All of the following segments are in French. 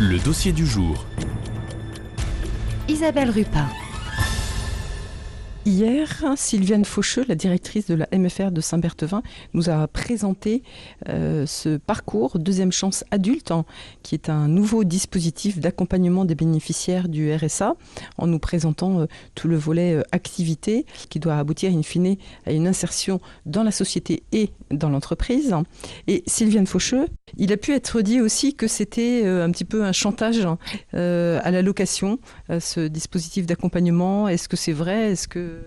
Le dossier du jour. Isabelle Rupin. Hier, Sylviane Faucheux, la directrice de la MFR de Saint-Berthevin, nous a présenté euh, ce parcours Deuxième Chance Adulte, hein, qui est un nouveau dispositif d'accompagnement des bénéficiaires du RSA, en nous présentant euh, tout le volet euh, activité, qui doit aboutir in fine à une insertion dans la société et dans l'entreprise. Et Sylviane Faucheux, il a pu être dit aussi que c'était un petit peu un chantage hein, à la location, ce dispositif d'accompagnement. Est-ce que c'est vrai? Est-ce que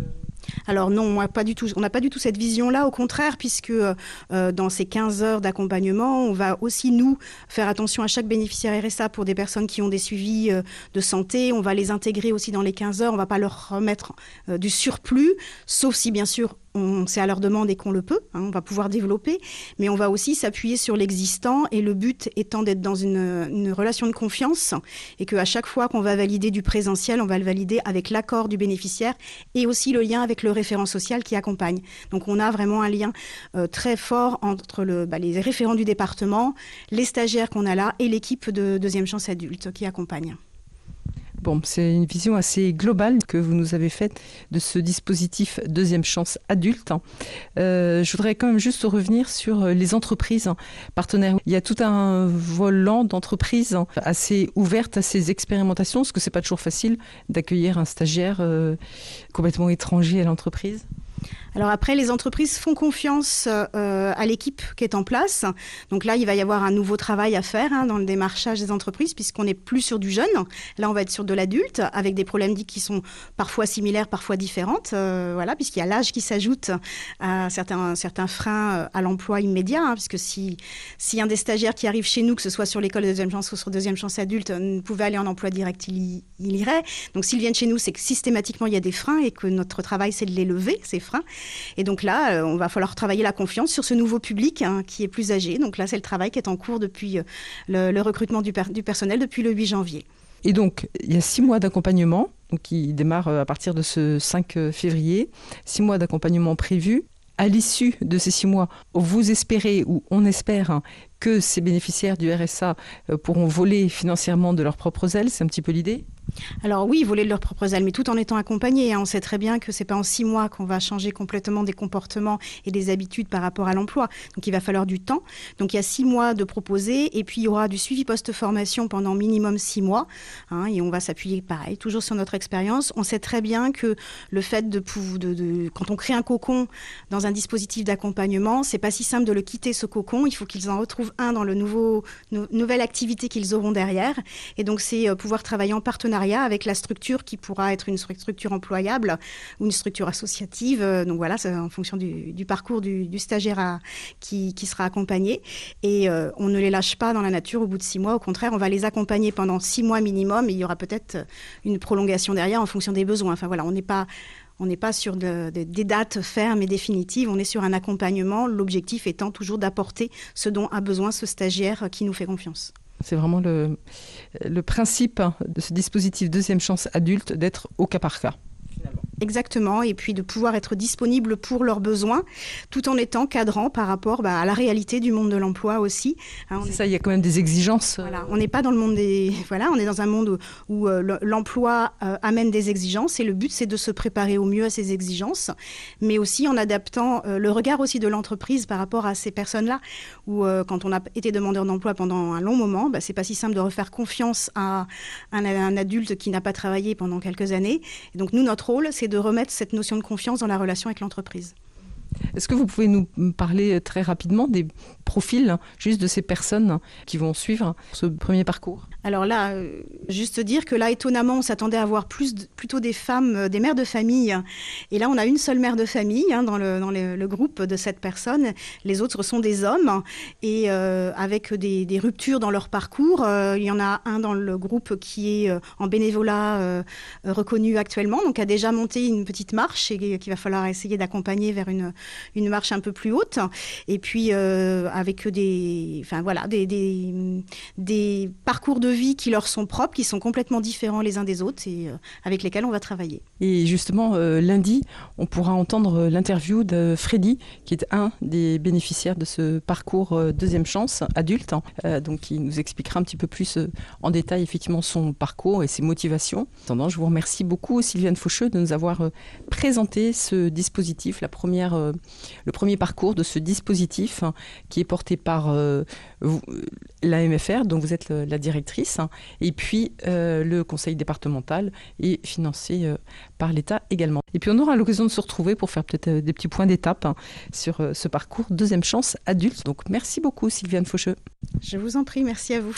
alors non. On n'a pas du tout cette vision-là, au contraire, puisque euh, dans ces 15 heures d'accompagnement, on va aussi, nous, faire attention à chaque bénéficiaire RSA pour des personnes qui ont des suivis euh, de santé. On va les intégrer aussi dans les 15 heures. On ne va pas leur remettre euh, du surplus, sauf si, bien sûr, c'est à leur demande et qu'on le peut, hein, on va pouvoir développer, mais on va aussi s'appuyer sur l'existant et le but étant d'être dans une, relation de confiance et qu'à chaque fois qu'on va valider du présentiel, on va le valider avec l'accord du bénéficiaire et aussi le lien avec le référent social qui accompagne. Donc on a vraiment un lien euh, très fort entre le, bah, les référents du département, les stagiaires qu'on a là et l'équipe de deuxième chance adulte qui accompagne. Bon, c'est une vision assez globale que vous nous avez faite de ce dispositif Deuxième Chance adulte. Euh, je voudrais quand même juste revenir sur euh, les entreprises partenaires. Il y a tout un volant d'entreprises assez ouvertes à ces expérimentations, parce que c'est pas toujours facile d'accueillir un stagiaire euh, complètement étranger à l'entreprise. Alors après, les entreprises font confiance euh, à l'équipe qui est en place. Donc là, il va y avoir un nouveau travail à faire hein, dans le démarchage des entreprises, puisqu'on n'est plus sur du jeune. Là, on va être sur de l'adulte, avec des problématiques qui sont parfois similaires, parfois différentes. Euh, voilà, puisqu'il y a l'âge qui s'ajoute à certains, certains freins euh, à l'emploi immédiat. Hein, puisque si, si un des stagiaires qui arrive chez nous, que ce soit sur l'école de deuxième chance ou sur deuxième chance adulte, pouvait aller en emploi direct, il, il irait. Donc s'ils viennent chez nous, c'est que systématiquement, il y a des freins et que notre travail, c'est de les lever, ces freins. Et donc là, euh, on va falloir travailler la confiance sur ce nouveau public hein, qui est plus âgé. Donc là, c'est le travail qui est en cours depuis euh, le, recrutement du, personnel depuis le 8 janvier. Et donc, il y a six mois d'accompagnement qui démarre euh, à partir de ce 5 février. Six mois d'accompagnement prévus. À l'issue de ces six mois, vous espérez ou on espère hein, que ces bénéficiaires du RSA pourront voler financièrement de leurs propres ailes. C'est un petit peu l'idée alors oui, voler de leurs propres ailes, mais tout en étant accompagnés. Hein. On sait très bien que c'est pas en six mois qu'on va changer complètement des comportements et des habitudes par rapport à l'emploi. Donc il va falloir du temps. Donc il y a six mois de proposer, et puis il y aura du suivi post-formation pendant minimum six mois. Hein, et on va s'appuyer, pareil, toujours sur notre expérience. On sait très bien que le fait de, quand on crée un cocon dans un dispositif d'accompagnement, c'est pas si simple de le quitter ce cocon. Il faut qu'ils en retrouvent un dans le nouveau nouvelle activité qu'ils auront derrière. Et donc c'est euh, pouvoir travailler en partenariat avec la structure qui pourra être une structure employable ou une structure associative. Euh, donc voilà, c'est en fonction du, parcours du, stagiaire qui, sera accompagné. Et euh, on ne les lâche pas dans la nature au bout de six mois. Au contraire, on va les accompagner pendant six mois minimum et il y aura peut-être une prolongation derrière en fonction des besoins. Enfin voilà, on n'est pas on n'est pas sur des dates fermes et définitives, on est sur un accompagnement, l'objectif étant toujours d'apporter ce dont a besoin ce stagiaire qui nous fait confiance. C'est vraiment le, principe de ce dispositif deuxième chance adulte d'être au cas par cas. Exactement, et puis de pouvoir être disponible pour leurs besoins, tout en étant cadrant par rapport bah, à la réalité du monde de l'emploi aussi. Hein, c'est ça, il y a quand même des exigences. Euh, voilà, on n'est pas dans le monde des, voilà, on est dans un monde où, euh, l'emploi euh, amène des exigences, et le but c'est de se préparer au mieux à ces exigences, mais aussi en adaptant le regard aussi de l'entreprise par rapport à ces personnes-là, où quand on a été demandeur d'emploi pendant un long moment, bah, c'est pas si simple de refaire confiance à un, un adulte qui n'a pas travaillé pendant quelques années. Et donc nous, notre rôle, c'est de remettre cette notion de confiance dans la relation avec l'entreprise. Est-ce que vous pouvez nous parler très rapidement des profils juste de ces personnes qui vont suivre ce premier parcours? Alors là, euh, juste dire que là, étonnamment, on s'attendait à plus, plutôt des femmes, euh, des mères de famille. Et là, on a une seule mère de famille hein, dans, le, groupe de cette personne. Les autres sont des hommes et euh, avec des, ruptures dans leur parcours. il y en a un dans le groupe qui est en bénévolat reconnu actuellement, donc a déjà monté une petite marche et qu'il va falloir essayer d'accompagner vers une, marche un peu plus haute. Et puis avec des, voilà, des, parcours de vie qui leur sont propres, qui sont complètement différents les uns des autres et avec lesquels on va travailler. Et justement, lundi, on pourra entendre l'interview de Freddy, qui est un des bénéficiaires de ce parcours deuxième chance adulte, hein, donc qui nous expliquera un petit peu plus en détail effectivement son parcours et ses motivations. En attendant, je vous remercie beaucoup Sylviane Faucheux de nous avoir euh, présenté ce dispositif, la première, euh, le premier parcours de ce dispositif hein, qui est porté par euh, la MFR, dont vous êtes la directrice, hein, et puis le conseil départemental et financé par l'État également. Et puis on aura l'occasion de se retrouver pour faire peut-être des petits points d'étape hein, sur ce parcours deuxième chance adulte. Donc merci beaucoup Sylviane Faucheux. Je vous en prie, merci à vous.